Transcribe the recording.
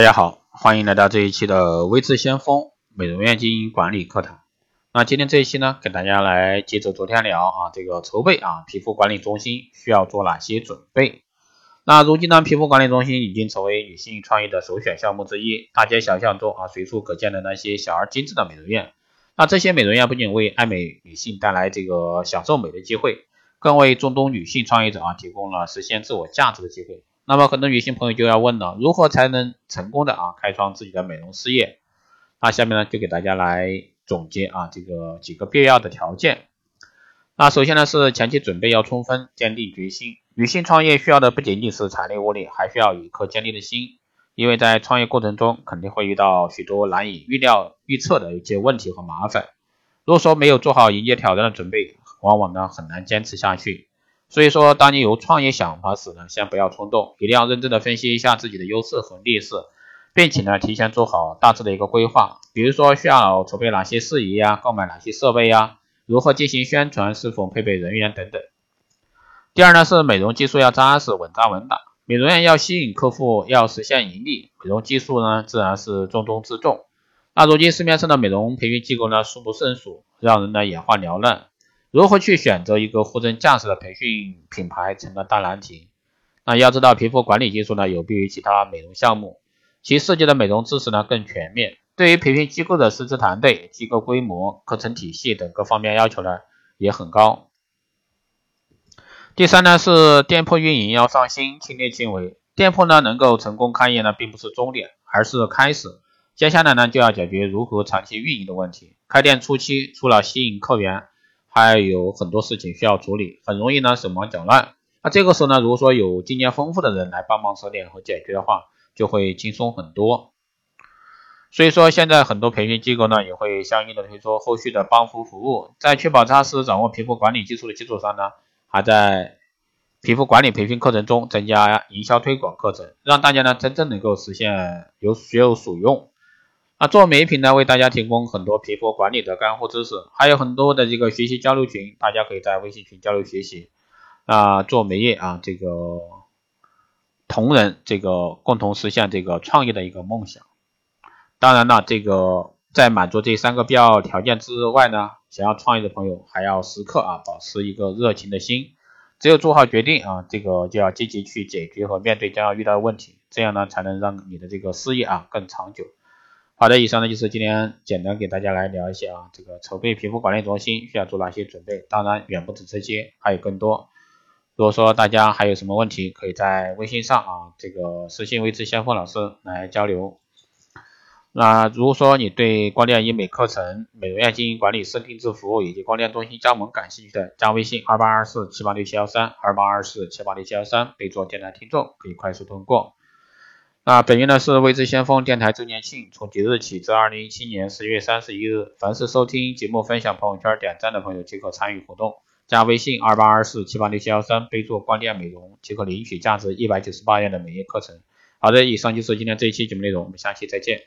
大家好，欢迎来到这一期的微智先锋美容院经营管理课堂。那今天这一期呢，给大家来接着昨天聊啊，这个筹备啊，皮肤管理中心需要做哪些准备？那如今呢，皮肤管理中心已经成为女性创业的首选项目之一，大街小巷中啊，随处可见的那些小而精致的美容院。那这些美容院不仅为爱美女性带来这个享受美的机会，更为众多女性创业者啊提供了实现自我价值的机会。那么很多女性朋友就要问了，如何才能成功的啊开创自己的美容事业？那下面呢就给大家来总结啊这个几个必要的条件。那首先呢是前期准备要充分，坚定决心。女性创业需要的不仅仅是财力物力，还需要一颗坚定的心。因为在创业过程中肯定会遇到许多难以预料、预测的一些问题和麻烦。如果说没有做好迎接挑战的准备，往往呢很难坚持下去。所以说，当你有创业想法时呢，先不要冲动，一定要认真的分析一下自己的优势和劣势，并且呢，提前做好大致的一个规划。比如说，需要筹备哪些事宜呀，购买哪些设备呀，如何进行宣传，是否配备人员等等。第二呢，是美容技术要扎实、稳扎稳打。美容院要吸引客户，要实现盈利，美容技术呢，自然是重中之重。那如今市面上的美容培训机构呢，数不胜数，让人呢眼花缭乱。如何去选择一个货真价实的培训品牌成了大难题。那要知道，皮肤管理技术呢有别于其他美容项目，其涉及的美容知识呢更全面。对于培训机构的师资团队、机构规模、课程体系等各方面要求呢也很高。第三呢是店铺运营要上心，亲力亲为。店铺呢能够成功开业呢并不是终点，而是开始。接下来呢就要解决如何长期运营的问题。开店初期除了吸引客源，还有很多事情需要处理，很容易呢手忙脚乱。那这个时候呢，如果说有经验丰富的人来帮忙指点和解决的话，就会轻松很多。所以说，现在很多培训机构呢，也会相应的推出后续的帮扶服务，在确保扎实掌握皮肤管理技术的基础上呢，还在皮肤管理培训课程中增加营销推广课程，让大家呢真正能够实现有学有所用。啊，做美品呢，为大家提供很多皮肤管理的干货知识，还有很多的这个学习交流群，大家可以在微信群交流学习。啊，做美业啊，这个同仁这个共同实现这个创业的一个梦想。当然了，这个在满足这三个必要条件之外呢，想要创业的朋友还要时刻啊保持一个热情的心。只有做好决定啊，这个就要积极去解决和面对将要遇到的问题，这样呢才能让你的这个事业啊更长久。好的，以上呢就是今天简单给大家来聊一下啊，这个筹备皮肤管理中心需要做哪些准备，当然远不止这些，还有更多。如果说大家还有什么问题，可以在微信上啊，这个私信微智先锋老师来交流。那如果说你对光电医美课程、美容院经营管理师定制服务以及光电中心加盟感兴趣的，加微信二八二四七八六七幺三二八二四七八六七幺三，备注电台听众，可以快速通过。那本月呢是未知先锋电台周年庆，从即日起至二零一七年十月三十一日，凡是收听节目、分享朋友圈、点赞的朋友即可参与活动。加微信二八二四七八六七幺三，备注光电美容即可领取价值一百九十八元的美业课程。好的，以上就是今天这一期节目内容，我们下期再见。